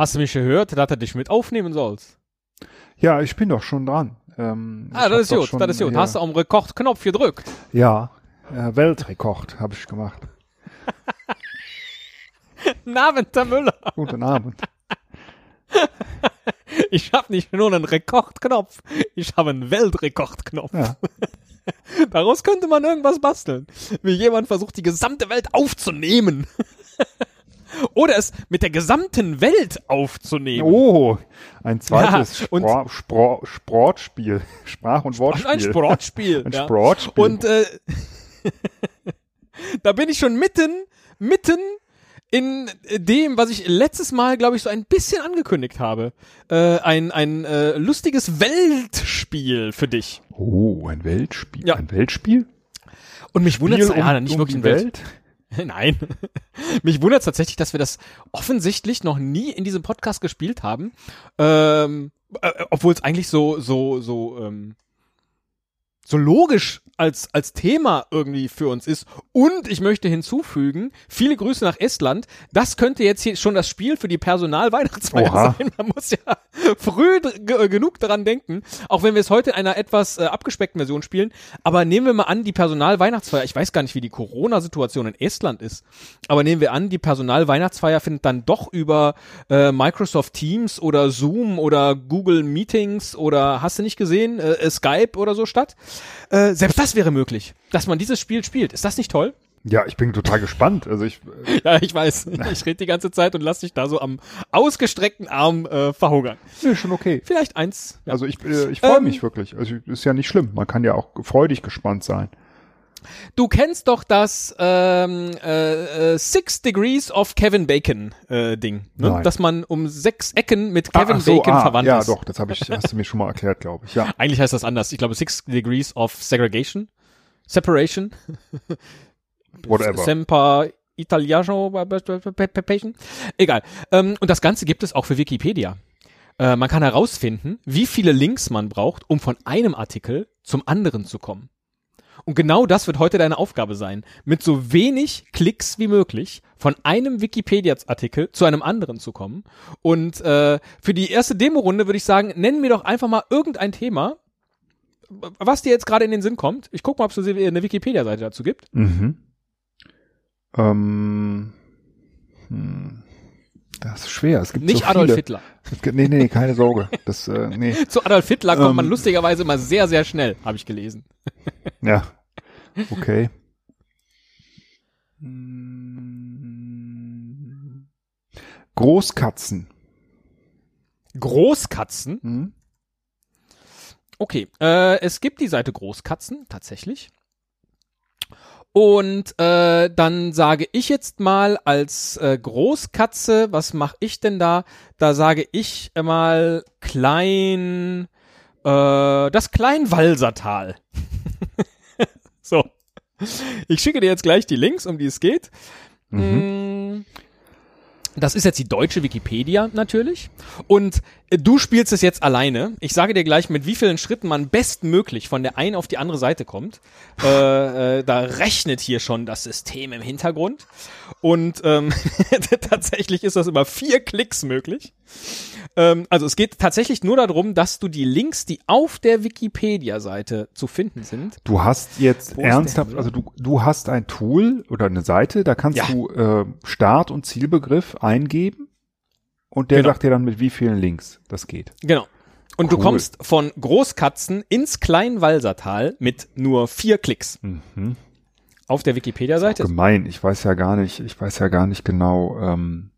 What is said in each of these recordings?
Hast du mich gehört, dass du dich mit aufnehmen sollst? Ja, ich bin doch schon dran. Ähm, ah, das ist gut, schon das ist gut. Hast du am Rekordknopf gedrückt? Ja, äh, Weltrekord habe ich gemacht. Guten Abend, Herr Müller. Guten Abend. Ich habe nicht nur einen Rekordknopf, ich habe einen Weltrekordknopf. Ja. Daraus könnte man irgendwas basteln. Wie jemand versucht, die gesamte Welt aufzunehmen. Oder es mit der gesamten Welt aufzunehmen. Oh, ein zweites Ja, und- Spro Spro Sportspiel. Sprach- und Wortspiel. Ein Sportspiel. Ein ja. Sportspiel. Und äh, da bin ich schon mitten, mitten in dem, was ich letztes Mal, glaube ich, so ein bisschen angekündigt habe. Äh, ein ein äh, lustiges Weltspiel für dich. oh, ein Weltspiel. Ja. Ein Weltspiel? Und mich wundert es, Spiel ja, nicht wirklich die ein Welt. Nein. Mich wundert tatsächlich, dass wir das offensichtlich noch nie in diesem Podcast gespielt haben. Ähm, äh, obwohl es eigentlich so, so, so, ähm, so logisch als, als Thema irgendwie für uns ist. Und ich möchte hinzufügen, viele Grüße nach Estland. Das könnte jetzt hier schon das Spiel für die Personalweihnachtsfeier sein. Man muss ja früh ge- genug daran denken. Auch wenn wir es heute in einer etwas äh, abgespeckten Version spielen. Aber nehmen wir mal an, die Personalweihnachtsfeier, ich weiß gar nicht, wie die Corona-Situation in Estland ist. Aber nehmen wir an, die Personalweihnachtsfeier findet dann doch über äh, Microsoft Teams oder Zoom oder Google Meetings oder hast du nicht gesehen, äh, äh, Skype oder so statt. Äh, selbst das wäre möglich, dass man dieses Spiel spielt. Ist das nicht toll? Ja, ich bin total gespannt. Also ich, äh, Ja, ich weiß. Ich rede die ganze Zeit und lass dich da so am ausgestreckten Arm äh, verhungern. nee, schon okay. Vielleicht eins. Ja. Also ich, äh, ich freue Ähm, mich wirklich. Also ist ja nicht schlimm. Man kann ja auch freudig gespannt sein. Du kennst doch das ähm, äh, äh, Six Degrees of Kevin Bacon äh, Ding, ne? Nein. dass man um sechs Ecken mit Kevin Ah, so, Bacon ah, verwandt Ja, ist. doch, das habe ich, hast du mir schon mal erklärt, glaube ich. Ja. Eigentlich heißt das anders. Ich glaube Six Degrees of Segregation, Separation, Whatever. Semper Italiano. Egal. Ähm, und das Ganze gibt es auch für Wikipedia. Äh, man kann herausfinden, wie viele Links man braucht, um von einem Artikel zum anderen zu kommen. Und genau das wird heute deine Aufgabe sein, mit so wenig Klicks wie möglich von einem Wikipedia-Artikel zu einem anderen zu kommen. Und äh, für die erste Demo-Runde würde ich sagen, nenn mir doch einfach mal irgendein Thema, was dir jetzt gerade in den Sinn kommt. Ich guck mal, ob es eine Wikipedia-Seite dazu gibt. Mhm. Ähm, hm. Das ist schwer. Es gibt Nicht so Adolf. Hitler. Nee, nee, keine Sorge. Das, äh, nee. Zu Adolf Hitler kommt Ähm. man lustigerweise immer sehr, sehr schnell, habe ich gelesen. Ja. Okay. Großkatzen. Großkatzen. Hm? Okay, äh, es gibt die Seite Großkatzen, tatsächlich. Und äh, dann sage ich jetzt mal als äh, Großkatze, was mache ich denn da? Da sage ich mal klein, äh, das Kleinwalsertal. so. Ich schicke dir jetzt gleich die Links, um die es geht. Mm, Das ist jetzt die deutsche Wikipedia natürlich. Und äh, du spielst es jetzt alleine. Ich sage dir gleich, mit wie vielen Schritten man bestmöglich von der einen auf die andere Seite kommt. Äh, äh, da rechnet hier schon das System im Hintergrund. Und ähm, tatsächlich ist das über vier Klicks möglich. Ähm, also es geht tatsächlich nur darum, dass du die Links, die auf der Wikipedia-Seite zu finden sind, Du hast jetzt ernsthaft, also du, du hast ein Tool oder eine Seite, da kannst Ja. du äh, Start- und Zielbegriff eingeben und der Genau. sagt dir dann, mit wie vielen Links das geht. Genau. Und du Cool. kommst von Großkatzen ins Kleinwalsertal mit nur vier Klicks Mhm. Auf der Wikipedia-Seite. Gemein, ich weiß ja gar nicht, ich weiß ja gar nicht genau, ähm,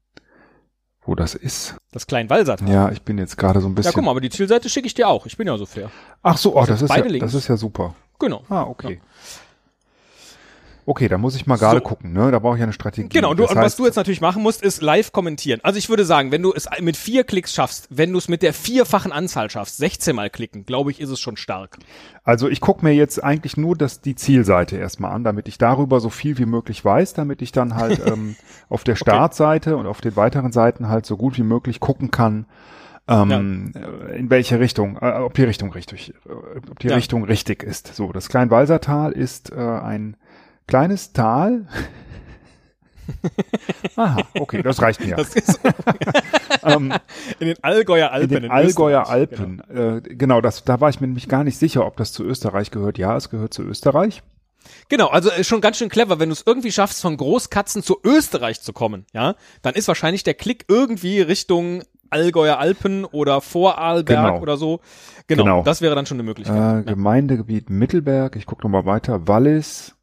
wo das ist. Das Kleinwalsertal. Ja. Ja, ich bin jetzt gerade so ein bisschen. guck mal, aber die Zielseite schicke ich dir auch. Ich bin ja so fair. Ach so, oh, das ist beide ja, Links. das ist ja super. Genau. Ah, okay. Okay, da muss ich mal gerade So. gucken, ne? Da brauche ich ja eine Strategie. Genau, du, Das und was du jetzt natürlich machen musst, ist live kommentieren. Also ich würde sagen, wenn du es mit vier Klicks schaffst, wenn du es mit der vierfachen Anzahl schaffst, 16 mal klicken, glaube ich, ist es schon stark. Also ich gucke mir jetzt eigentlich nur das, die Zielseite erstmal an, damit ich darüber so viel wie möglich weiß, damit ich dann halt ähm, auf der Startseite und auf den weiteren Seiten halt so gut wie möglich gucken kann, ähm, äh, in welche Richtung, äh, ob die Richtung richtig, äh, ob die Ja. Richtung richtig ist. So, das Kleinwalsertal ist äh, ein kleines Tal Aha, okay, das reicht mir. Das ähm, in den Allgäuer Alpen. in den Allgäuer Österreich. Alpen. Genau, äh, genau das, da war ich mir nämlich gar nicht sicher, ob das zu Österreich gehört. Ja, es gehört zu Österreich. Genau, also ist schon ganz schön clever, wenn du es irgendwie schaffst, von Großkatzen zu Österreich zu kommen, ja, dann ist wahrscheinlich der Klick irgendwie Richtung Allgäuer Alpen oder Vorarlberg Genau. oder so. Genau, Genau. das wäre dann schon eine Möglichkeit. Äh, Gemeindegebiet Mittelberg. Ich gucke nochmal weiter. Wallis.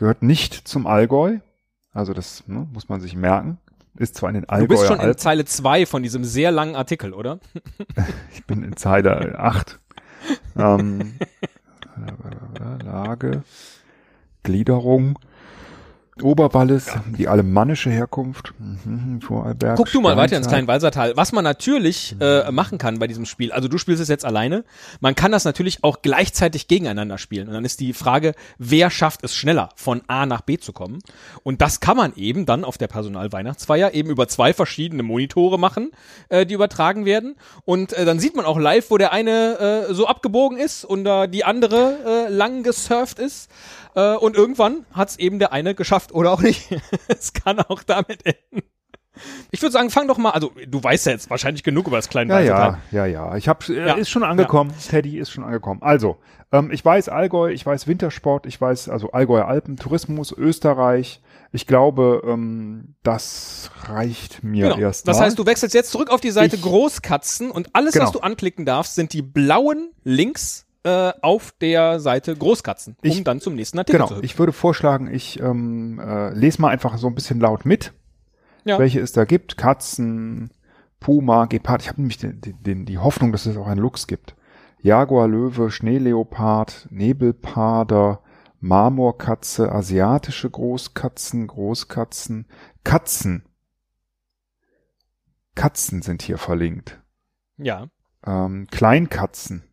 Gehört nicht zum Allgäu. Also das ne, muss man sich merken. Ist zwar in den du bist schon in Alpen. Zeile 2 von diesem sehr langen Artikel, oder? Ich bin in Zeile 8. ähm, Lage, Gliederung, Oberwallis, die alemannische Herkunft, mhm, Vorarlberg. Guck du mal weiter ins. Kleinwalsertal. Was man natürlich äh, machen kann bei diesem Spiel, also du spielst es jetzt alleine, man kann das natürlich auch gleichzeitig gegeneinander spielen. Und dann ist die Frage, wer schafft es schneller, von A nach B zu kommen? Und das kann man eben dann auf der Personalweihnachtsfeier eben über zwei verschiedene Monitore machen, äh, die übertragen werden. Und äh, dann sieht man auch live, wo der eine äh, so abgebogen ist und äh, die andere äh, lang gesurft ist. Äh, und irgendwann hat es eben der eine geschafft oder auch nicht. es kann auch damit enden. Ich würde sagen, fang doch mal, also du weißt ja jetzt wahrscheinlich genug über das kleine Ja, ja, ja, ja. Ich hab, äh, Ja. ist schon angekommen. Teddy ist schon angekommen. Also, ähm, ich weiß Allgäu, ich weiß Wintersport, ich weiß also Allgäuer Alpen, Tourismus, Österreich. Ich glaube, ähm, das reicht mir Genau. erst Das heißt, du wechselst jetzt zurück auf die Seite Ich- Großkatzen und alles, was Genau. du anklicken darfst, sind die blauen Links äh, auf der Seite Großkatzen, um Ich- dann zum nächsten Artikel zu Genau, ich würde vorschlagen, ich ähm, äh, lese mal einfach so ein bisschen laut mit, Ja. welche es da gibt. Katzen, Puma, Gepard. Ich habe nämlich den, den, die Hoffnung, dass es auch einen Luchs gibt. Jaguar, Löwe, Schneeleopard, Nebelparder, Marmorkatze, asiatische Großkatzen, Großkatzen, Katzen. Katzen sind hier verlinkt. Ja. Ähm, Kleinkatzen.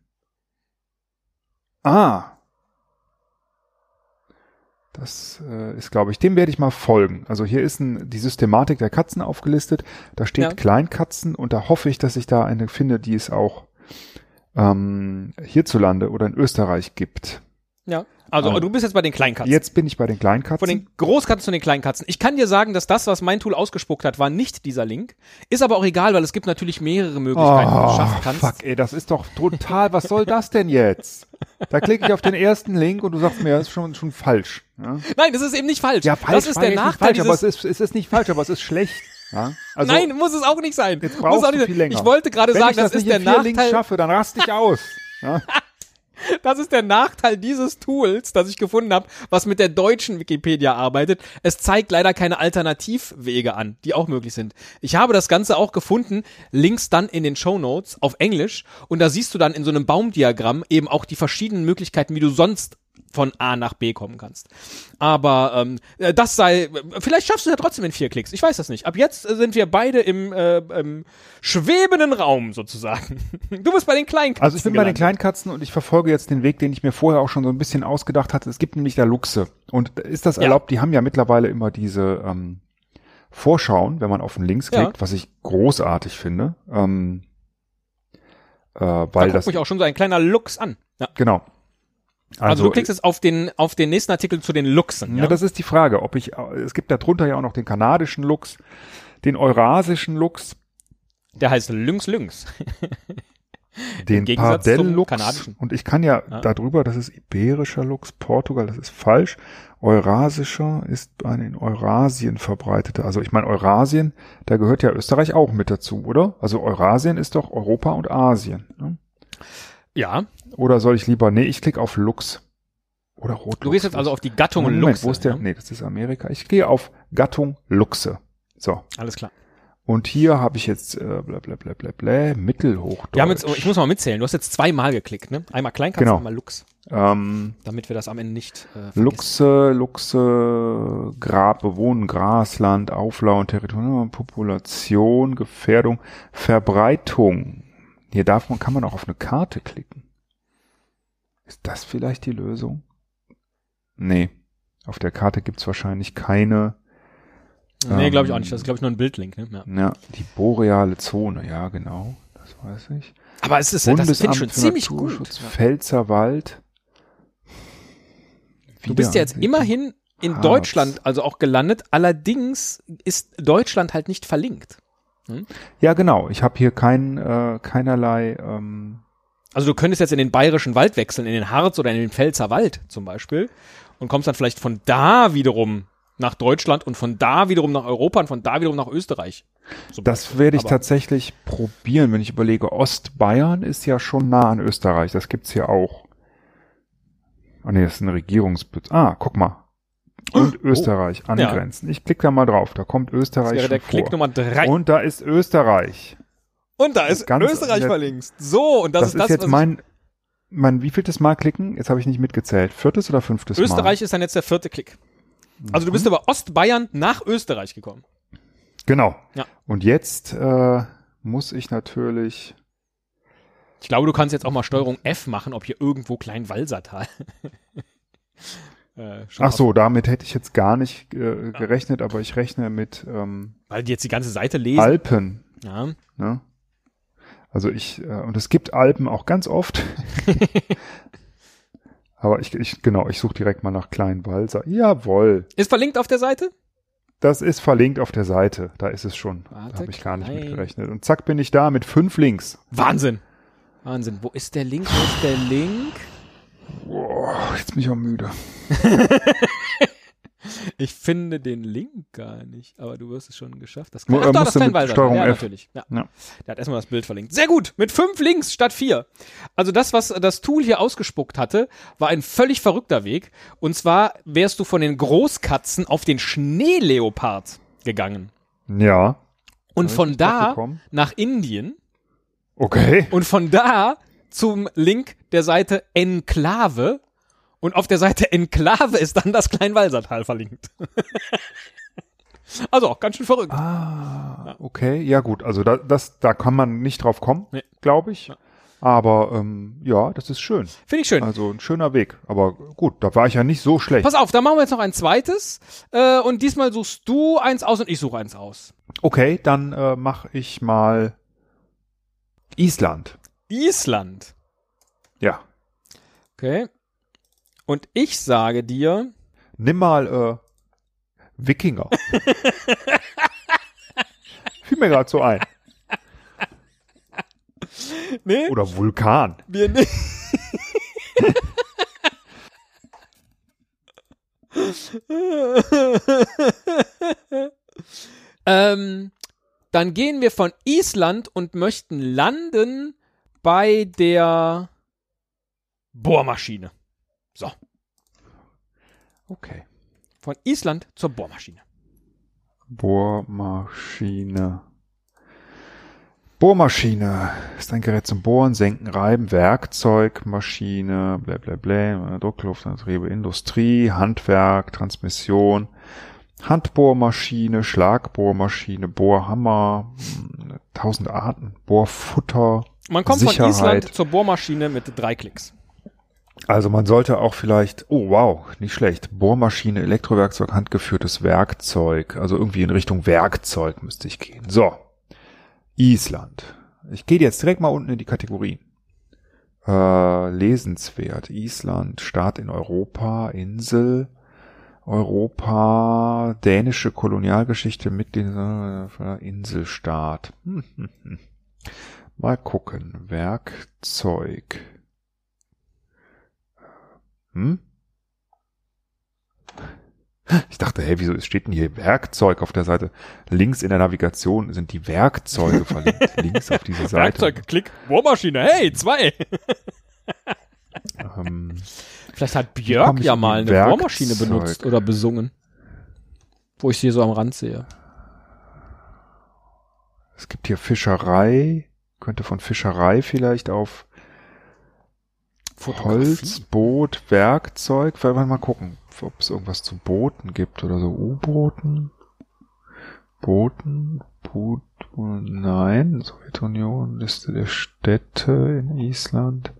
Ah. Das äh, ist, glaube ich, dem werde ich mal folgen. Also hier ist ein, die Systematik der Katzen aufgelistet. Da steht Ja. Kleinkatzen und da hoffe ich, dass ich da eine finde, die es auch ähm, hierzulande oder in Österreich gibt. Ja. Also Also- du bist jetzt bei den Kleinkatzen. Jetzt bin ich bei den Kleinkatzen. Von den Großkatzen zu den Kleinkatzen. Ich kann dir sagen, dass das, was mein Tool ausgespuckt hat, war nicht dieser Link. Ist aber auch egal, weil es gibt natürlich mehrere Möglichkeiten, wie du es Oh, schaffen kannst. fuck, ey, das ist doch total, was soll das denn jetzt? Da klicke ich auf den ersten Link und du sagst mir, das ist schon, schon falsch. Ja? Nein, das ist eben nicht falsch. Ja, falsch das ist der nicht Nachteil falsch, aber es ist, es ist nicht falsch, aber es ist schlecht. Ja? Also, Nein, muss es auch nicht sein. jetzt muss brauchst auch du nicht viel länger. Ich wollte gerade Wenn sagen, ich das, das, ist nicht der in vier Links Nachteil. schaffe, dann raste ich aus. Ja? Das ist der Nachteil dieses Tools, das ich gefunden habe, was mit der deutschen Wikipedia arbeitet. Es zeigt leider keine Alternativwege an, die auch möglich sind. Ich habe das Ganze auch gefunden, links dann in den Show Notes auf Englisch und da siehst du dann in so einem Baumdiagramm eben auch die verschiedenen Möglichkeiten, wie du sonst von A nach B kommen kannst. Aber ähm, äh, das sei, vielleicht schaffst du ja trotzdem in vier Klicks. Ich weiß das nicht. Ab jetzt sind wir beide im, äh, im schwebenden Raum sozusagen. Du bist bei den Kleinkatzen. Also ich bin bei den gelandet. Kleinkatzen und ich verfolge jetzt den Weg, den ich mir vorher auch schon so ein bisschen ausgedacht hatte. Es gibt nämlich da Luchse. Und ist das Ja. erlaubt? Die haben ja mittlerweile immer diese ähm, Vorschauen, wenn man auf den Links Ja. klickt, was ich großartig finde. Ähm, äh, Da weil guckt das, mich auch schon so ein kleiner Lux an. Ja. genau. Also, du klickst jetzt auf den, auf den nächsten Artikel zu den Luchsen. Ja, Ja, das ist die Frage, ob ich, es gibt da drunter ja auch noch den kanadischen Luchs, den eurasischen Luchs, Der heißt Lynx Lynx. den kanadischen. und ich kann ja, Ja. darüber, das ist iberischer Luchs, Portugal, das ist falsch. Eurasischer ist ein in Eurasien verbreiteter. Also ich meine Eurasien, da gehört ja Österreich auch mit dazu, oder? Also Eurasien ist doch Europa und Asien. Ne? Ja. Oder soll ich lieber, nee, ich klicke auf Luchs. Oder Rotluchs. Du gehst jetzt also auf die Gattung Moment, Luchse. wo ist der? ja? Nee, das ist Amerika. Ich gehe auf Gattung Luchse. So. Alles klar. Und hier habe ich jetzt äh, bla bla bla bla bla, Mittelhochdeutsch. Wir haben jetzt, ich muss mal mitzählen, du hast jetzt zweimal geklickt, ne? Einmal Kleinkatzen, Genau. einmal Lux. ähm, Damit wir das am Ende nicht äh, vergessen. Luchse, Luchse, Grab, Bewohnen, Grasland, Auflau und Territorium, Population, Gefährdung, Verbreitung. Hier darf man, kann man auch auf eine Karte klicken. Ist das vielleicht die Lösung? Nee. Auf der Karte gibt's wahrscheinlich keine, Nee, glaube ich auch ähm, nicht. Das ist, glaube ich, nur ein Bildlink. Ne? Ja. ja, die boreale Zone, ja, genau. Das weiß ich. Aber es ist, das finde ich schon ziemlich gut. Pfälzerwald. Du bist ja jetzt immerhin in Harz. Deutschland, also auch gelandet. Allerdings ist Deutschland halt nicht verlinkt. Ja, genau. Ich habe hier kein, äh, keinerlei. Ähm, Also du könntest jetzt in den bayerischen Wald wechseln, in den Harz oder in den Pfälzer Wald zum Beispiel und kommst dann vielleicht von da wiederum nach Deutschland und von da wiederum nach Europa und von da wiederum nach Österreich. So das werde ich Aber- tatsächlich probieren, wenn ich überlege. Ostbayern ist ja schon nah an Österreich. Das gibt's hier auch. Ah nee, das ist ein Regierungsbezirk. Ah, guck mal. Und Österreich angrenzen. Ich klicke da mal drauf. Da kommt Das Österreich wäre schon der vor. Klick Nummer drei. Und da ist Österreich. Da ist ganz- Österreich ja, verlinkt. So, und das, Das, ist ist das, jetzt was mein, mein wievieltes Mal klicken? Jetzt habe ich nicht mitgezählt. Viertes oder fünftes Mal? Österreich ist dann jetzt der vierte Klick. Also du bist Mhm. über Ostbayern nach Österreich gekommen. Genau. Ja. Und jetzt äh, muss ich natürlich. Ich glaube, du kannst jetzt auch mal Steuerung F machen, ob hier irgendwo Kleinwalsertal. äh, schon Ach so, damit hätte ich jetzt gar nicht äh, gerechnet, aber ich rechne mit ähm, Weil die jetzt die ganze Seite lesen. Alpen. Ja. Ne? Also ich, äh, und es gibt Alpen auch ganz oft. aber ich, ich genau, ich suche direkt mal nach Kleinwalser. Jawohl. Ist verlinkt auf der Seite? Das ist verlinkt auf der Seite. Da ist es schon. Warte, da habe ich gar nicht klein. mitgerechnet. Und zack bin ich da mit fünf Links. Wahnsinn. Wahnsinn. Wo ist der Link? Wo ist der Link? Boah, jetzt bin ich auch müde. Ich finde den Link gar nicht, aber du wirst es schon geschafft. Das Mu- Ach, äh, doch, das Kleinwalser. Steuerung ja, F. natürlich. Ja. Ja. Der hat erstmal das Bild verlinkt. Sehr gut. Mit fünf Links statt vier. Also das, was das Tool hier ausgespuckt hatte, war ein völlig verrückter Weg. Und zwar wärst du von den Großkatzen auf den Schneeleopard gegangen. Ja. Und von da nach Indien Okay. und von da zum Link der Seite Enklave. Und auf der Seite Enklave ist dann das Kleinwalsertal verlinkt. also auch ganz schön verrückt. Ah, okay. Ja gut, also da, das, da kann man nicht drauf kommen, Nee. glaube ich. Aber ähm, ja, das ist schön. Finde ich schön. Also ein schöner Weg. Aber gut, da war ich ja nicht so schlecht. Pass auf, da machen wir jetzt noch ein zweites. Äh, und diesmal suchst du eins aus und ich suche eins aus. Okay, dann äh, mache ich mal Island. Island. Ja. Okay. Und ich sage dir, Nimm mal äh, Wikinger. Fiel mir gerade so ein. nee, Oder Vulkan. wir nicht. ähm, dann gehen wir von Island und möchten landen bei der Bohrmaschine. So, Okay. von Island zur Bohrmaschine. Bohrmaschine. Bohrmaschine ist ein Gerät zum Bohren, Senken, Reiben, Werkzeug, Maschine, bla bla bla, Druckluftantriebe, Industrie, Handwerk, Transmission, Handbohrmaschine, Schlagbohrmaschine, Bohrhammer, hm, tausend Arten, Bohrfutter. Man kommt von Sicherheit. Island zur Bohrmaschine mit drei Klicks. Also man sollte auch vielleicht, oh wow, nicht schlecht, Bohrmaschine, Elektrowerkzeug, handgeführtes Werkzeug, also irgendwie in Richtung Werkzeug müsste ich gehen. So, Island. Ich gehe jetzt direkt mal unten in die Kategorien. Äh, lesenswert, Island, Staat in Europa, Insel, Europa, dänische Kolonialgeschichte, Mitglied, äh, Inselstaat. Hm, hm, hm. Mal gucken, Werkzeug. Hm? Ich dachte, hey, wieso steht denn hier Werkzeug auf der Seite? Links in der Navigation sind die Werkzeuge verlinkt. Links auf diese Seite. Werkzeug, Klick, Bohrmaschine. Hey, zwei. Ähm, Vielleicht hat Björk ich ja mal eine Werkzeug? Bohrmaschine benutzt oder besungen. Wo ich sie so am Rand sehe. es gibt hier Fischerei. Könnte von Fischerei vielleicht auf Holz, Boot, Werkzeug. Wollen wir mal gucken, ob es irgendwas zu Booten gibt oder so. U-Booten. Booten. Boot, nein. Sowjetunion, Liste der Städte in Island.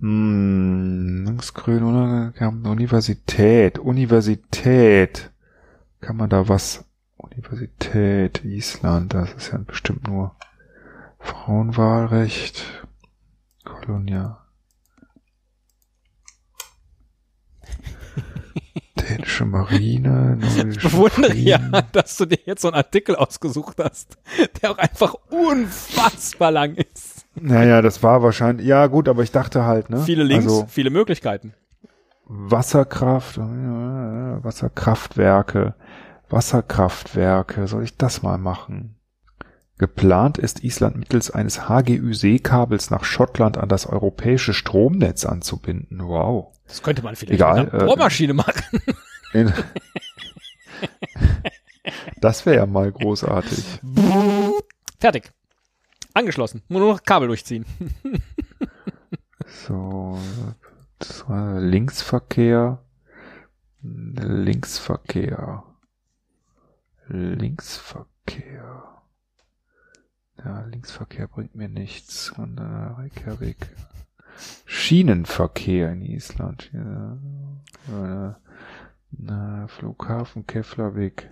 Hm, linksgrün, unanerkannte Universität. Universität. Kann man da was? Universität, Island, das ist ja bestimmt nur Frauenwahlrecht. Kolonial. Marine. Ich bewundere ja, dass du dir jetzt so einen Artikel ausgesucht hast, der auch einfach unfassbar lang ist. Naja, das war wahrscheinlich, ja gut, aber ich dachte halt, ne? Viele Links, Also viele Möglichkeiten. Wasserkraft, Wasserkraftwerke, Wasserkraftwerke, soll ich das mal machen? Geplant ist Island mittels eines HGÜ-Seekabels nach Schottland an das europäische Stromnetz anzubinden. Wow. Das könnte man vielleicht Egal, mit einer äh, Bohrmaschine machen. In das wäre ja mal großartig. Fertig. Angeschlossen. Nur noch Kabel durchziehen. So, Linksverkehr, Linksverkehr, Linksverkehr. Ja, Linksverkehr bringt mir nichts. Und, äh, Reykjavik. Schienenverkehr in Island. Ja, äh, na, Flughafen Keflavik.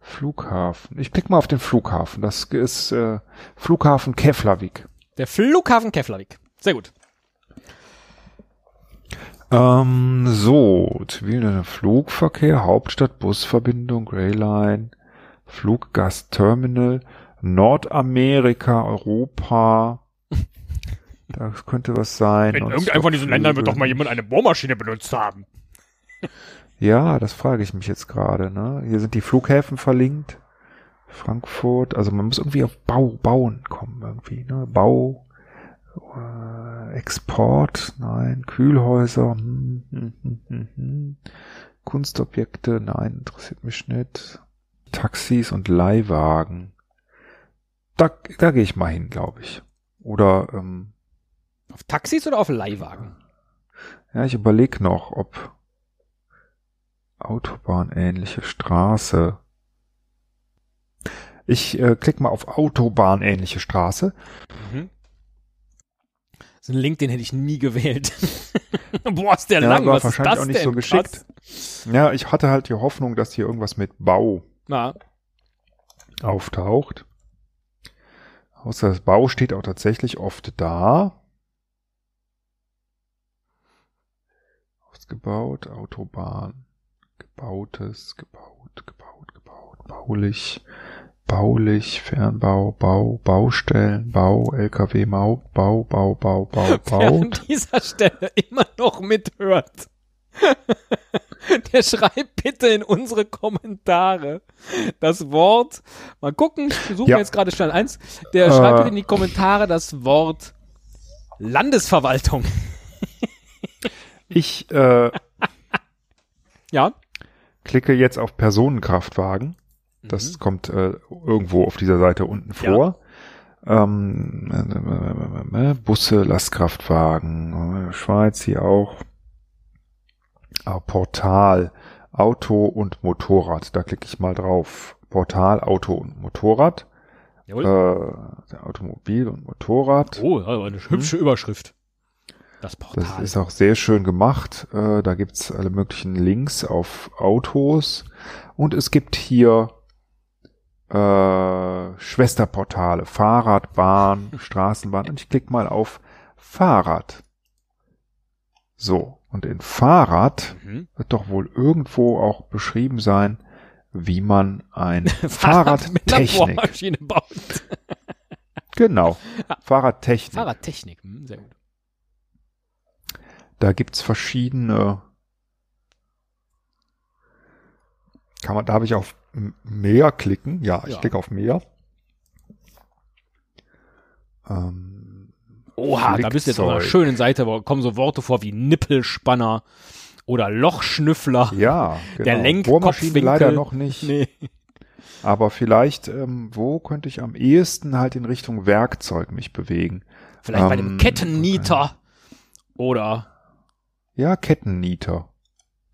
Flughafen. Ich klick mal auf den Flughafen. Das ist äh, Flughafen Keflavik. Der Flughafen Keflavik. Sehr gut. Ähm, so, ziviler Flugverkehr, Hauptstadt, Busverbindung, Greyline, Fluggastterminal, Nordamerika, Europa. Das könnte was sein. In irgendeinem von diesen Ländern wird doch mal jemand eine Bohrmaschine benutzt haben. Ja, das frage ich mich jetzt gerade. Ne? Hier sind die Flughäfen verlinkt. Frankfurt, also man muss irgendwie auf Bau, Bauen kommen irgendwie. Ne? Bau, äh, Export, nein, Kühlhäuser, hm, hm, hm, hm, hm. Kunstobjekte, nein, interessiert mich nicht. Taxis und Leihwagen. Da, da gehe ich mal hin, glaube ich. Oder ähm, Auf Taxis oder auf Leihwagen? ja, ich überlege noch, ob Autobahnähnliche Straße. Ich äh, klick mal auf Autobahnähnliche Straße. Mhm. So ein Link, den hätte ich nie gewählt. Boah, ist der Ja, lang. war Was ist wahrscheinlich das auch nicht denn? so geschickt. Ja, ich hatte halt die Hoffnung, dass hier irgendwas mit Bau Na, auftaucht. Außer das Bau steht auch tatsächlich oft da. Ausgebaut, Autobahn, gebautes, gebaut, gebaut, gebaut, baulich, baulich, Fernbau, Bau, Baustellen, Bau, LKW, Mau, Bau, Bau, Bau, Bau, wer an dieser Stelle immer noch mithört. Der schreibt bitte in unsere Kommentare das Wort. Mal gucken, ich suche Ja. jetzt gerade schnell eins. Der Äh. schreibt bitte in die Kommentare das Wort Landesverwaltung. Ich äh, Ja. klicke jetzt auf Personenkraftwagen. Das Mhm. kommt äh, irgendwo auf dieser Seite unten Ja. vor. Ähm, äh, äh, Busse, Lastkraftwagen, äh, Schweiz hier auch. Ah, Portal, Auto und Motorrad. Da klicke ich mal drauf. Portal, Auto und Motorrad. Äh, Jawohl. der Automobil und Motorrad. oh, eine hübsche Überschrift. Das Portal. Das ist auch sehr schön gemacht. Äh, da gibt's alle möglichen Links auf Autos. Und es gibt hier äh, Schwesterportale. Fahrrad, Bahn, Straßenbahn. Und ich klicke mal auf Fahrrad. So. Und in Fahrrad mhm. wird doch wohl irgendwo auch beschrieben sein, wie man ein mit einer Fahrradtechnik. Bohrmaschine baut. Genau. Fahrradtechnik. Fahrradtechnik. Hm, sehr gut. Da gibt's verschiedene. Kann man, darf ich auf mehr klicken? Ja, ich Ja. klicke auf mehr. Ähm, Oha, da bist du jetzt auf einer schönen Seite, wo kommen so Worte vor wie Nippelspanner oder Lochschnüffler. ja, genau. Der Lenkkopfwinkel. Leider noch nicht. Nee. Aber vielleicht, ähm, wo könnte ich am ehesten halt in Richtung Werkzeug mich bewegen? Vielleicht bei dem Ähm, Kettennieter. Oder Ja, Kettennieter.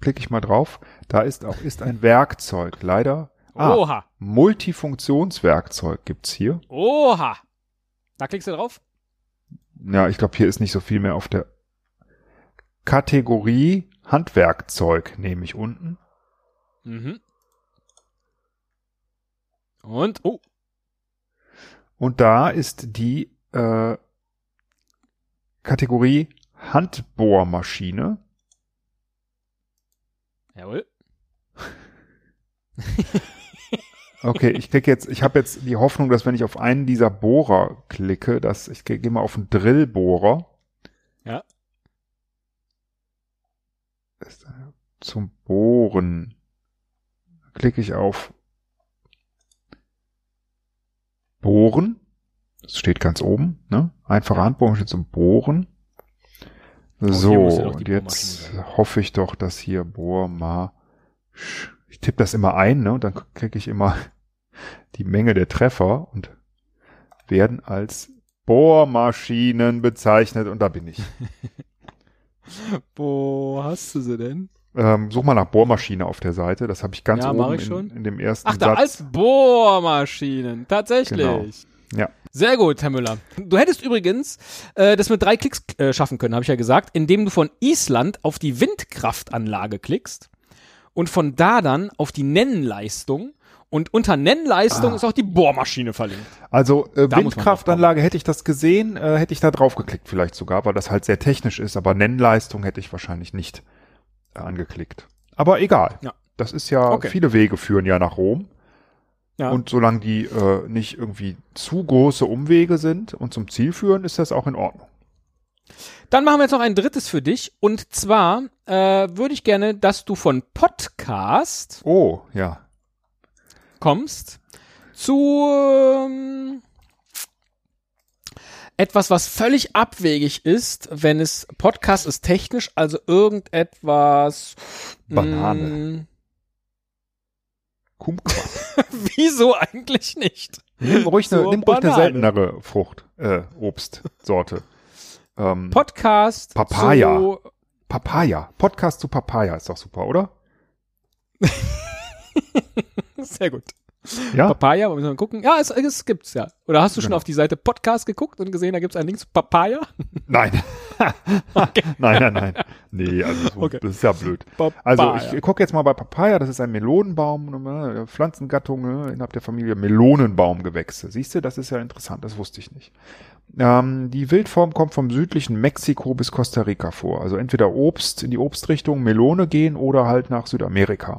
Klicke ich mal drauf. Da ist auch ist ein Werkzeug. Leider. Ah, Oha. Multifunktionswerkzeug gibt's hier. Oha. Da klickst du drauf. Ja, ich glaube, hier ist nicht so viel mehr auf der Kategorie Handwerkzeug, nehme ich unten. Mhm. Und, oh, Und da ist die äh, Kategorie Handbohrmaschine. jawohl. Okay, ich klicke jetzt, ich habe jetzt die Hoffnung, dass wenn ich auf einen dieser Bohrer klicke, dass ich gehe mal auf einen Drillbohrer. Ja. Zum Bohren klicke ich auf Bohren. Das steht ganz oben, ne? Einfache Handbohren steht zum Bohren. So, ja und jetzt hoffe ich doch, dass hier Bohrma. Ich tippe das immer ein, ne? Und dann kriege ich immer die Menge der Treffer und werden als Bohrmaschinen bezeichnet und da bin ich. Wo hast du sie denn? Ähm, such mal nach Bohrmaschine auf der Seite. Das habe ich ganz Ja, oben ich schon. in, in dem ersten Ach, da Satz. als Bohrmaschinen. Tatsächlich. Genau. Ja. Sehr gut, Herr Müller. Du hättest übrigens äh, das mit drei Klicks äh, schaffen können, habe ich ja gesagt, indem du von Island auf die Windkraftanlage klickst und von da dann auf die Nennleistung und unter Nennleistung Ah. ist auch die Bohrmaschine verlinkt. Also äh, Da Windkraftanlage hätte ich das gesehen, äh, hätte ich da drauf geklickt vielleicht sogar, weil das halt sehr technisch ist, aber Nennleistung hätte ich wahrscheinlich nicht äh, angeklickt. Aber egal. Ja. Das ist ja, Okay. viele Wege führen ja nach Rom. Ja. Und solange die äh, nicht irgendwie zu große Umwege sind und zum Ziel führen, ist das auch in Ordnung. Dann machen wir jetzt noch ein drittes für dich und zwar äh, würde ich gerne, dass du von Podcast Oh, ja. Kommst zu ähm, etwas, was völlig abwegig ist, wenn es Podcast ist technisch, also irgendetwas. Banane. Kumquat. wieso eigentlich nicht? Nimm ruhig eine, Zur nimm ruhig eine seltenere Frucht, äh, Obstsorte. Ähm, Podcast. Papaya. Zu, Papaya. Podcast zu Papaya ist doch super, oder? sehr gut. Ja. Papaya, wollen wir mal gucken? Ja, es, es gibt's ja. Oder hast du schon Genau. auf die Seite Podcast geguckt und gesehen, da gibt's einen Link zu Papaya? Nein. nein, nein, nein. Nee, also so, Okay. das ist ja blöd. Papaya. Also ich gucke jetzt mal bei Papaya, das ist ein Melonenbaum, ne, Pflanzengattung ne, innerhalb der Familie Melonenbaumgewächse. Siehst du, das ist ja interessant, das wusste ich nicht. Ähm, die Wildform kommt vom südlichen Mexiko bis Costa Rica vor. Also entweder Obst in die Obstrichtung Melone gehen oder halt nach Südamerika.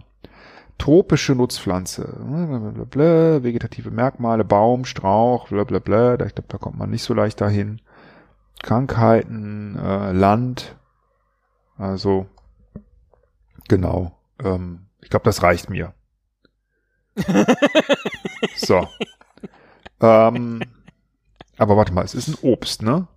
Tropische Nutzpflanze, blablabla, vegetative Merkmale, Baum, Strauch, blablabla, da- ich glaube, da kommt man nicht so leicht dahin. Krankheiten, äh, Land, also genau. Ähm, ich glaube, das reicht mir. so. Ähm, aber warte mal, es ist ein Obst, ne?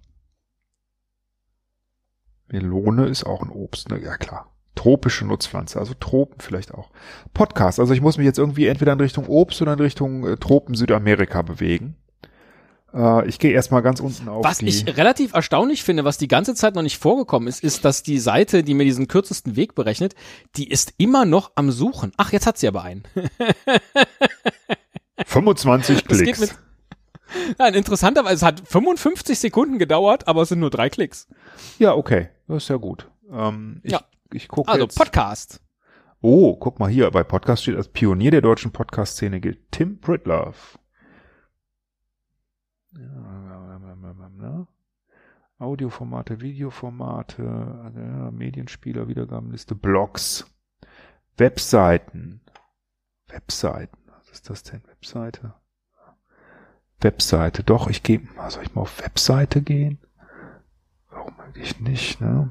Melone ist auch ein Obst, ne? Ja klar. Tropische Nutzpflanze, also Tropen vielleicht auch. Podcast, also ich muss mich jetzt irgendwie entweder in Richtung Obst oder in Richtung äh, Tropen Südamerika bewegen. Äh, ich gehe erstmal ganz unten auf Was ich relativ erstaunlich finde, was die ganze Zeit noch nicht vorgekommen ist, ist, dass die Seite, die mir diesen kürzesten Weg berechnet, die ist immer noch am Suchen. Ach, jetzt hat sie aber einen. 25 Das geht Klicks. Nein, interessanterweise, es hat 55 Sekunden gedauert, aber es sind nur drei Klicks. Ja, okay. Das ist ja gut. Ähm, ich, Ja. Ich gucke Also jetzt. Podcast. Oh, guck mal hier, bei Podcast steht als Pionier der deutschen Podcast-Szene gilt Tim Pritlove. Audioformate, Videoformate, ja, Medienspieler, Wiedergabenliste, Blogs, Webseiten. Webseiten, was ist das denn? Webseite? Webseite, doch, ich gehe, soll ich mal auf Webseite gehen? Warum eigentlich nicht, ne?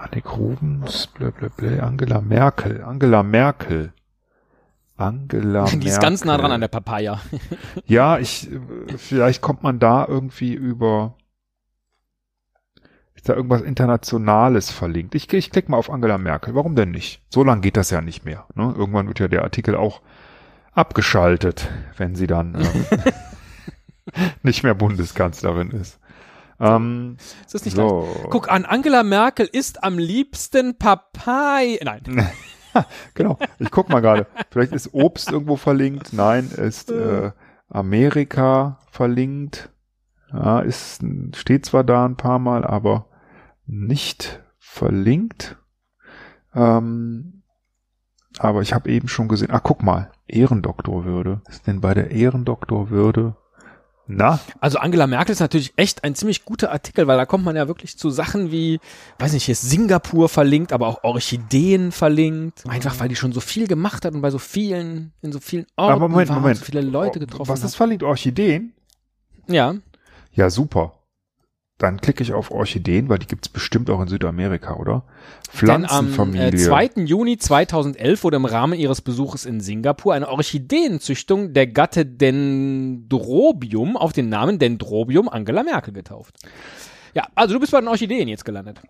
Annik Rubens, blablabla, Angela Merkel, Angela Merkel. Angela Merkel. Die ist ganz nah dran an der Papaya. Ja, ich, äh, vielleicht kommt man da irgendwie über, ist da irgendwas Internationales verlinkt. Ich, ich klicke mal auf Angela Merkel. Warum denn nicht? So lang geht das ja nicht mehr. Ne? Irgendwann wird ja der Artikel auch abgeschaltet, wenn sie dann ähm, nicht mehr Bundeskanzlerin ist. Ähm, Ist das nicht leicht? so. Guck an, Angela Merkel isst am liebsten Papaya. Nein. Genau. Ich guck mal gerade. Vielleicht ist Obst irgendwo verlinkt. Nein, ist äh, Amerika verlinkt. Ja, ist steht zwar da ein paar Mal, aber nicht verlinkt. Ähm, aber ich habe eben schon gesehen. Ah, guck mal. Ehrendoktorwürde. Ist denn bei der Ehrendoktorwürde Na, Also Angela Merkel ist natürlich echt ein ziemlich guter Artikel, weil da kommt man ja wirklich zu Sachen wie, weiß nicht, hier ist Singapur verlinkt, aber auch Orchideen verlinkt. Einfach weil die schon so viel gemacht hat und bei so vielen, in so vielen Orten aber Moment, war Moment. so viele Leute getroffen Was ist verlinkt? Orchideen? Ja, Ja, super. Dann klicke ich auf Orchideen, weil die gibt's bestimmt auch in Südamerika, oder? denn am Pflanzenfamilie. äh, 2. Juni 2011 wurde im Rahmen ihres Besuches in Singapur eine Orchideenzüchtung der Gatte Dendrobium auf den Namen Dendrobium Angela Merkel getauft. Ja, also du bist bei den Orchideen jetzt gelandet.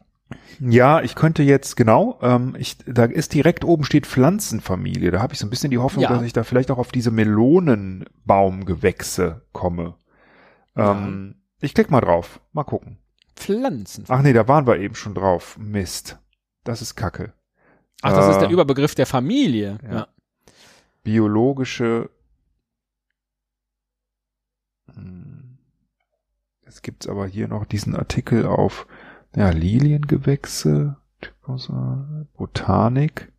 Ja, ich könnte jetzt, genau, ähm, ich, da ist direkt oben steht Pflanzenfamilie. Da habe ich so ein bisschen die Hoffnung, Ja. dass ich da vielleicht auch auf diese Melonenbaumgewächse komme. Ähm, Ich klick mal drauf. Mal gucken. Pflanzen. Ach nee, da waren wir eben schon drauf. Mist. Das ist Kacke. Ach, das ist der Äh, Überbegriff der Familie. ja. Ja. biologische. Hm. Jetzt gibt's aber hier noch diesen Artikel auf ja, Liliengewächse, Botanik.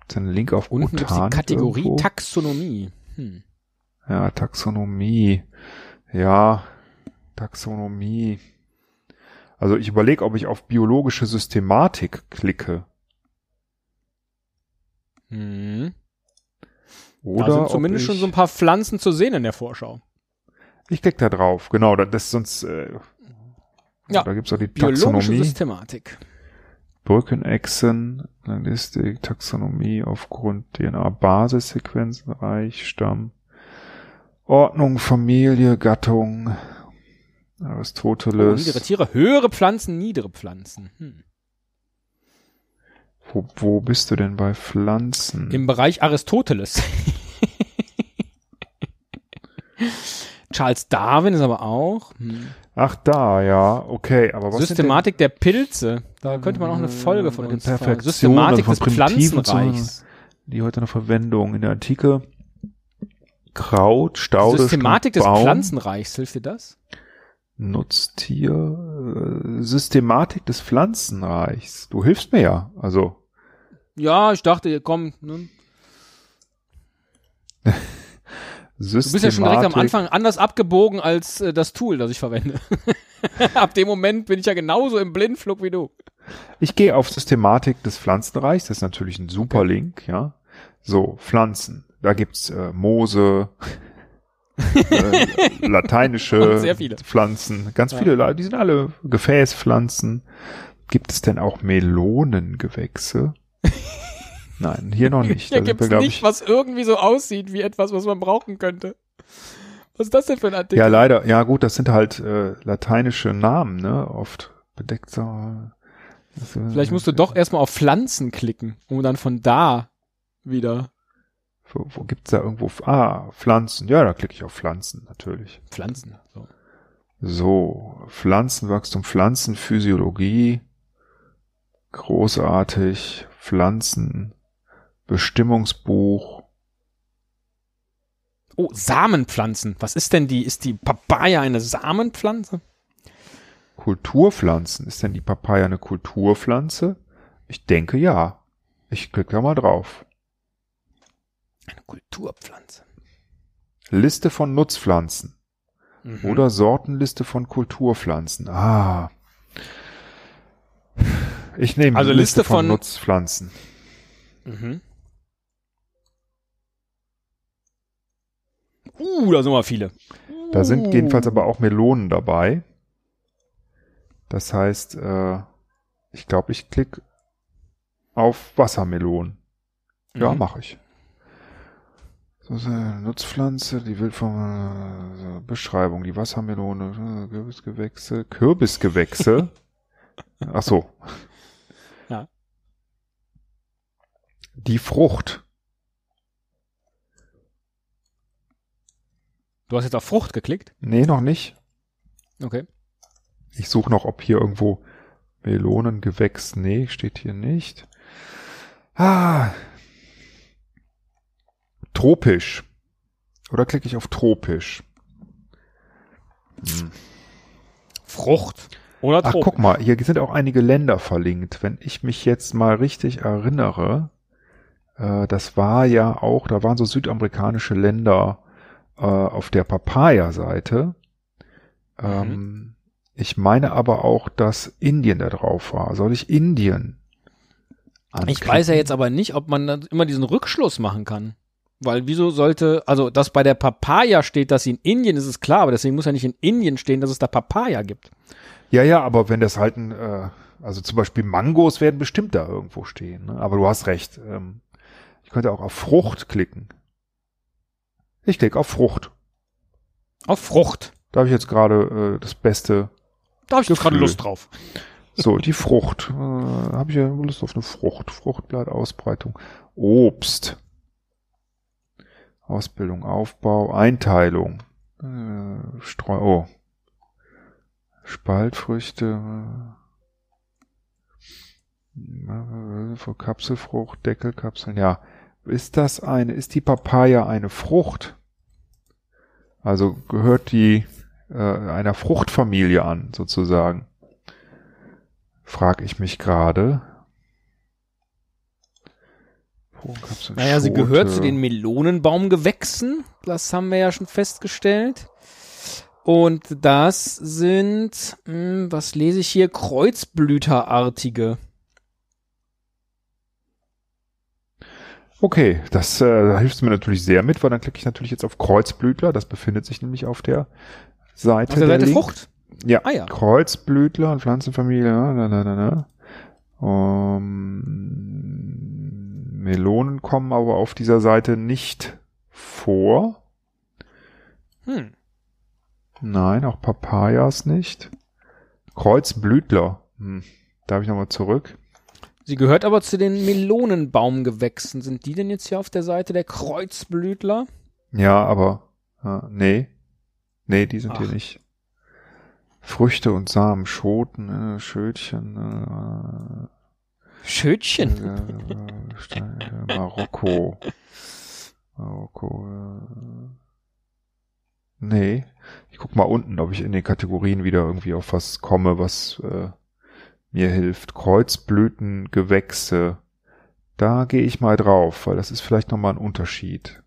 Gibt's einen Link auf Unten gibt es die Botanik Kategorie irgendwo? Taxonomie. Hm. Ja, Taxonomie. Ja, Taxonomie. Also ich überlege, ob ich auf biologische Systematik klicke. Hm. Oder da sind zumindest schon so ein paar Pflanzen zu sehen in der Vorschau. Ich klicke da drauf, genau, da- das ist sonst, äh, Ja, da gibt's auch die Biologische Taxonomie, Systematik. Brückenechsen, Linguistik, Taxonomie aufgrund DNA-Basissequenzen, Reich, Stamm, Ordnung, Familie, Gattung, Oh, Aristoteles. niedere Tiere, höhere Pflanzen, niedere Pflanzen. Hm. wo, wo bist du denn bei Pflanzen? Im Bereich Aristoteles. Charles Darwin ist aber auch. Hm. Ach da, ja, okay, aber was Systematik der Pilze. Da könnte man auch eine Folge von uns fahren. Perfektionen Systematik von des Pflanzenreichs. die heute eine Verwendung in der Antike? Kraut, Staude, Systematik des Baum, Pflanzenreichs, hilft dir das? Nutztier, äh, Systematik des Pflanzenreichs. Du hilfst mir ja, also Ja, ich dachte, komm, ne? Systematik. Du bist ja schon direkt am Anfang anders abgebogen als äh, das Tool, das ich verwende. Ab dem Moment bin ich ja genauso im Blindflug wie du. Ich gehe auf Systematik des Pflanzenreichs, das ist natürlich ein super Link, ja. So, Pflanzen. Da gibt's äh, Moose, äh, lateinische. Pflanzen, ganz Ja. viele, Le- die sind alle Gefäßpflanzen. Gibt es denn auch Melonengewächse? Nein, hier noch nicht. Hier wir, glaub nicht, ich, was irgendwie so aussieht wie etwas, was man brauchen könnte. Was ist das denn für ein Artikel? ja, leider, ja gut, das sind halt äh, lateinische Namen, ne? Oft bedeckt so. äh, Vielleicht musst du doch erstmal auf Pflanzen klicken, um dann von da wieder Wo, wo gibt's da irgendwo? Ah, Pflanzen. Ja, da klicke ich auf Pflanzen, natürlich. Pflanzen. So. So, Pflanzenwachstum, Pflanzenphysiologie. Großartig. Pflanzen. Bestimmungsbuch. Oh, Samenpflanzen. Was ist denn die? Ist die Papaya eine Samenpflanze? Kulturpflanzen. Ist denn die Papaya eine Kulturpflanze? Ich denke ja. Ich klicke da mal drauf. Eine Kulturpflanze. Liste von Nutzpflanzen. Mhm. Oder Sortenliste von Kulturpflanzen. Ah. Ich nehme Also die Liste Liste von, von- Nutzpflanzen. Mhm. Uh, da sind mal viele. Da sind Uh. jedenfalls aber auch Melonen dabei. Das heißt, äh, ich glaube, ich klicke auf Wassermelonen. Ja, Mhm. mache ich. Nutzpflanze, die will von äh, Beschreibung, die Wassermelone, äh, Kürbisgewächse, Kürbisgewächse. Ach so. Ja. Die Frucht. Du hast jetzt auf Frucht geklickt. Nee, noch nicht. Okay. Ich suche noch, ob hier irgendwo Melonengewächs. Nee, steht hier nicht. Ah. Tropisch. Oder klicke ich auf tropisch? Hm. Frucht. Oder Ach, Trop. guck mal, hier sind auch einige Länder verlinkt. Wenn ich mich jetzt mal richtig erinnere, äh, das war ja auch, da waren so südamerikanische Länder äh, auf der Papaya-Seite. Ähm, Mhm. Ich meine aber auch, dass Indien da drauf war. Soll ich Indien? Ich anklicken? weiß ja jetzt aber nicht, ob man immer diesen Rückschluss machen kann. Weil wieso sollte, also dass bei der Papaya steht, dass sie in Indien ist, ist klar, aber deswegen muss ja nicht in Indien stehen, dass es da Papaya gibt. Ja, ja, aber wenn das halt ein, äh, also zum Beispiel Mangos werden bestimmt da irgendwo stehen. Ne? Aber du hast recht. Ähm, ich könnte auch auf Frucht klicken. Ich klicke auf Frucht. Auf Frucht. Da habe ich jetzt gerade äh, das Beste. Da habe ich jetzt gerade. Lust drauf. So, die Frucht. Äh, habe ich ja Lust auf eine Frucht. Fruchtblattausbreitung. Obst. Ausbildung, Aufbau, Einteilung. Äh, Streu oh. Spaltfrüchte. Äh, für Kapselfrucht, Deckelkapseln. Ja. Ist das eine, ist die Papaya eine Frucht? Also gehört die äh, einer Fruchtfamilie an, sozusagen. Frag ich mich gerade. Naja, sie gehört zu den Melonenbaumgewächsen. Das haben wir ja schon festgestellt. Und das sind, hm, was lese ich hier? Kreuzblüterartige. Okay, das äh, da hilft mir natürlich sehr mit, weil dann klicke ich natürlich jetzt auf Kreuzblütler. Das befindet sich nämlich auf der Seite. Auf der Seite Link. Frucht? Ja. Ah ja. Kreuzblütler und Pflanzenfamilie. Na, na, na, na. Ähm, Melonen kommen aber auf dieser Seite nicht vor. Hm. Nein, auch Papayas nicht. Kreuzblütler. Hm. Darf ich nochmal zurück? Sie gehört aber zu den Melonenbaumgewächsen. Sind die denn jetzt hier auf der Seite der Kreuzblütler? Ja, aber äh, nee. Nee, die sind hier Ach. nicht. Früchte und Samen, Schoten, äh, Schötchen. äh, äh, Marokko. Marokko. Äh, nee. Ich guck mal unten, ob ich in den Kategorien wieder irgendwie auf was komme, was äh, mir hilft. Kreuzblüten, Gewächse. Da gehe ich mal drauf, weil das ist vielleicht nochmal ein Unterschied.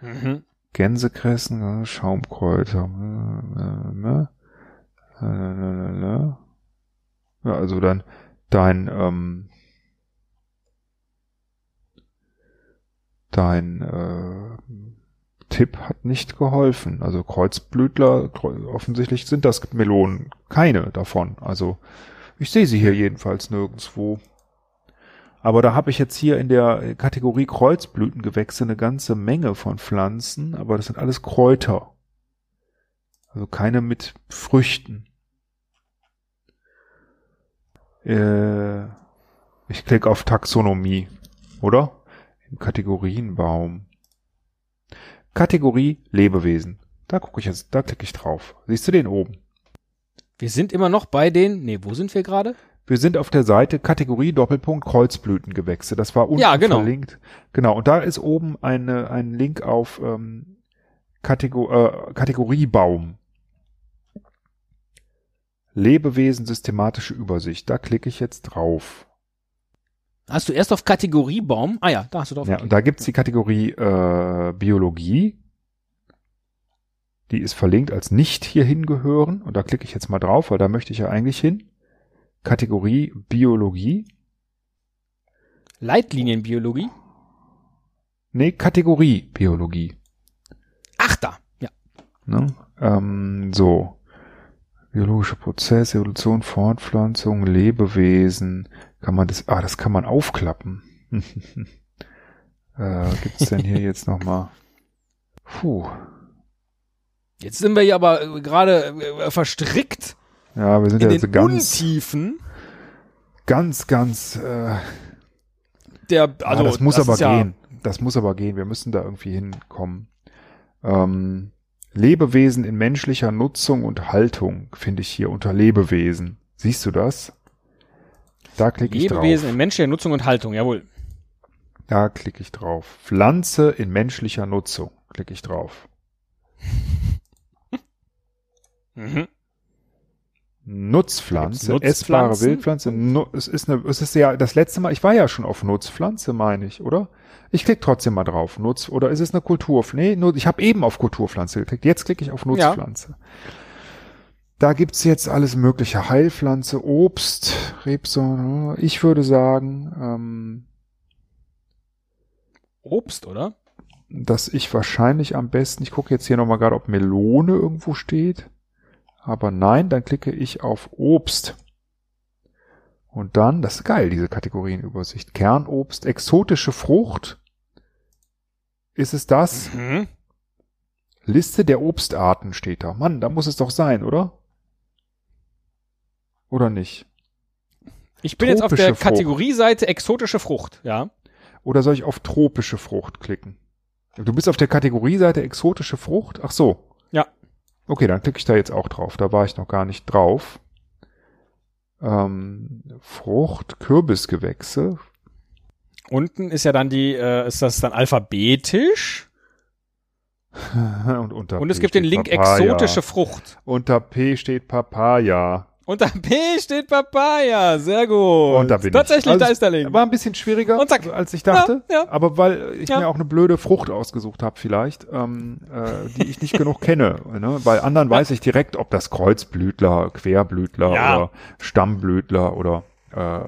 Mhm. Gänsekressen, äh, Schaumkräuter. äh, äh, äh. Ja, also dann dein ähm, dein äh, Tipp hat nicht geholfen. Also Kreuzblütler, kreu- offensichtlich sind das Melonen. Keine davon. Also ich sehe sie hier jedenfalls nirgendwo. Aber da habe ich jetzt hier in der Kategorie Kreuzblütengewächse eine ganze Menge von Pflanzen, aber das sind alles Kräuter. Also keine mit Früchten. Äh, ich klicke auf Taxonomie, oder? Im Kategorienbaum. Kategorie Lebewesen. Da gucke ich jetzt, da klicke ich drauf. Siehst du den oben? Wir sind immer noch bei den, nee, wo sind wir gerade? Wir sind auf der Seite Kategorie Doppelpunkt Kreuzblütengewächse. Das war unten Ja, genau. verlinkt. Genau. Und da ist oben eine, ein Link auf ähm, Kategor äh, Kategoriebaum. Lebewesen systematische Übersicht. Da klicke ich jetzt drauf. Hast du erst auf Kategoriebaum? Ah ja, da hast du drauf. Ja, und da gibt's die Kategorie äh, Biologie. Die ist verlinkt als nicht hierhin gehören. Und da klicke ich jetzt mal drauf, weil da möchte ich ja eigentlich hin. Kategorie Biologie. Leitlinienbiologie. Nee, Kategorie Biologie. Ach da, ja. Ne? Ähm, so. Biologische Prozesse, Evolution, Fortpflanzung, Lebewesen. Kann man das, ah, das kann man aufklappen. äh, gibt's denn hier jetzt nochmal? Puh. Jetzt sind wir hier aber äh, gerade äh, verstrickt Ja, wir sind in ja den so ganz, Untiefen ganz, ganz, äh, der, also, also das muss aber ist ja, gehen. Das muss aber gehen. Wir müssen da irgendwie hinkommen. Ähm, Lebewesen in menschlicher Nutzung und Haltung finde ich hier unter Lebewesen. Siehst du das? Da klicke ich drauf. Lebewesen in menschlicher Nutzung und Haltung, jawohl. Da klicke ich drauf. Pflanze in menschlicher Nutzung. Klicke ich drauf. Mhm. Nutzpflanze, essbare? Wildpflanze. Nu es ist eine, es ist ja das letzte Mal, ich war ja schon auf Nutzpflanze, meine ich, oder? Ich klicke trotzdem mal drauf. Nutz oder ist es eine Kulturpflanze? Nee, nur, ich habe eben auf Kulturpflanze geklickt. Jetzt klicke ich auf Nutzpflanze. Da gibt's jetzt alles mögliche. Heilpflanze, Obst, Rebsorte. Ich würde sagen, ähm, Obst, oder? dass ich wahrscheinlich am besten, ich gucke jetzt hier nochmal gerade, ob Melone irgendwo steht. Aber nein, dann klicke ich auf Obst. Und dann, das ist geil, diese Kategorienübersicht. Kernobst, exotische Frucht. Ist es das? Mhm. Liste der Obstarten steht da. Mann, da muss es doch sein, oder? Oder nicht? Ich bin jetzt auf der Tropische Frucht. Kategorieseite exotische Frucht, ja. Oder soll ich auf tropische Frucht klicken? Du bist auf der Kategorieseite exotische Frucht? Ach so. Ja. Okay, dann klicke ich da jetzt auch drauf. Da war ich noch gar nicht drauf. Ähm, Frucht, Kürbisgewächse. Unten ist ja dann die, äh, ist das dann alphabetisch? und, unter Und es P gibt den Link Papaya. exotische Frucht. Unter P steht Papaya. Unter P steht Papaya. Sehr gut. Und da bin Tatsächlich, ich. Also da ist der Link. War ein bisschen schwieriger, als ich dachte. Ja, ja. Aber weil ich Ja. mir auch eine blöde Frucht ausgesucht habe vielleicht, ähm, äh, die ich nicht genug kenne. Ne? Bei anderen weiß ich direkt, ob das Kreuzblütler, Querblütler oder Stammblütler oder äh,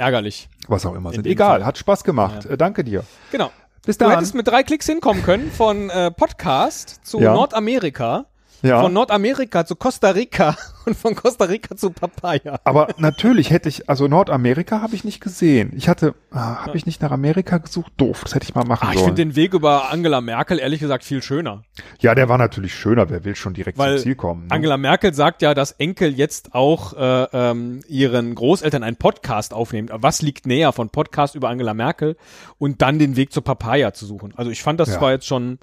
Ärgerlich. was auch immer sind. dem Egal, Fall. hat Spaß gemacht. Äh, danke dir. Genau. Bis Du dann. hättest mit drei Klicks hinkommen können von äh, Podcast zu. Nordamerika, ja. von Nordamerika zu Costa Rica und von Costa Rica zu Papaya. Aber natürlich hätte ich, also Nordamerika habe ich nicht gesehen. Ich hatte, ah, habe ich nicht nach Amerika gesucht? Doof, das hätte ich mal machen Ah, ich sollen. finde den Weg über Angela Merkel ehrlich gesagt viel schöner. ja, der war natürlich schöner. Wer will schon direkt Weil zum Ziel kommen? Ne? Angela Merkel sagt ja, dass Enkel jetzt auch äh, ähm, ihren Großeltern einen Podcast aufnehmen. Was liegt näher von Podcast über Angela Merkel und dann den Weg zur Papaya zu suchen? Also ich fand das Ja. war jetzt schon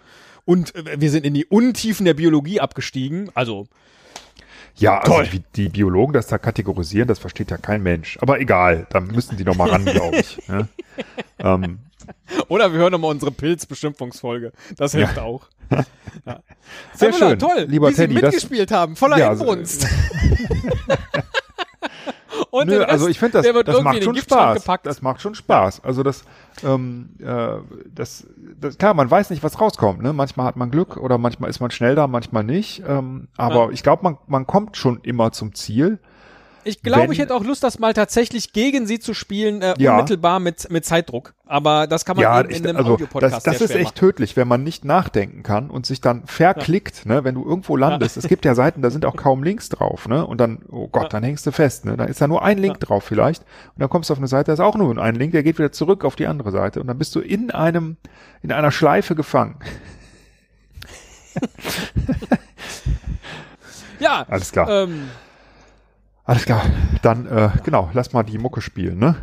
und äh, wir sind in die Untiefen der Biologie abgestiegen. Also Ja, also Toll. wie die Biologen das da kategorisieren, das versteht ja kein Mensch. Aber egal, da müssen die noch mal ran, glaube ich. Ne? ähm, oder wir hören nochmal unsere Pilzbeschimpfungsfolge. Das hilft auch. Ja. Sehr Herr Müller, schön, toll, lieber wie Sie Teddy, das- mitgespielt haben, voller Ja, also, Inbrunst. Und nö, also ich finde, das, das macht schon Spaß. Gepackt. Das macht schon Spaß. Also das, ähm, äh, das, das, klar, man weiß nicht, was rauskommt. Ne? Manchmal hat man Glück oder manchmal ist man schnell da, manchmal nicht. Ähm, aber Ja. ich glaube, man, man kommt schon immer zum Ziel. Ich glaube, ich hätte auch Lust, das mal tatsächlich gegen sie zu spielen, äh, Ja. unmittelbar mit, mit Zeitdruck. Aber das kann man Ja, eben ich, in einem also Audiopodcast das, das ist echt tödlich, wenn man nicht nachdenken kann und sich dann verklickt, ne, wenn du irgendwo landest. Es gibt ja Seiten, da sind auch kaum Links drauf, ne? Und dann, oh Gott, Ja. dann hängst du fest, ne? Da ist da nur ein Link drauf vielleicht. Und dann kommst du auf eine Seite, da ist auch nur ein Link, der geht wieder zurück auf die andere Seite. Und dann bist du in einem, in einer Schleife gefangen. Ja, Alles klar. ähm, alles klar, dann äh, genau, lass mal die Mucke spielen, ne?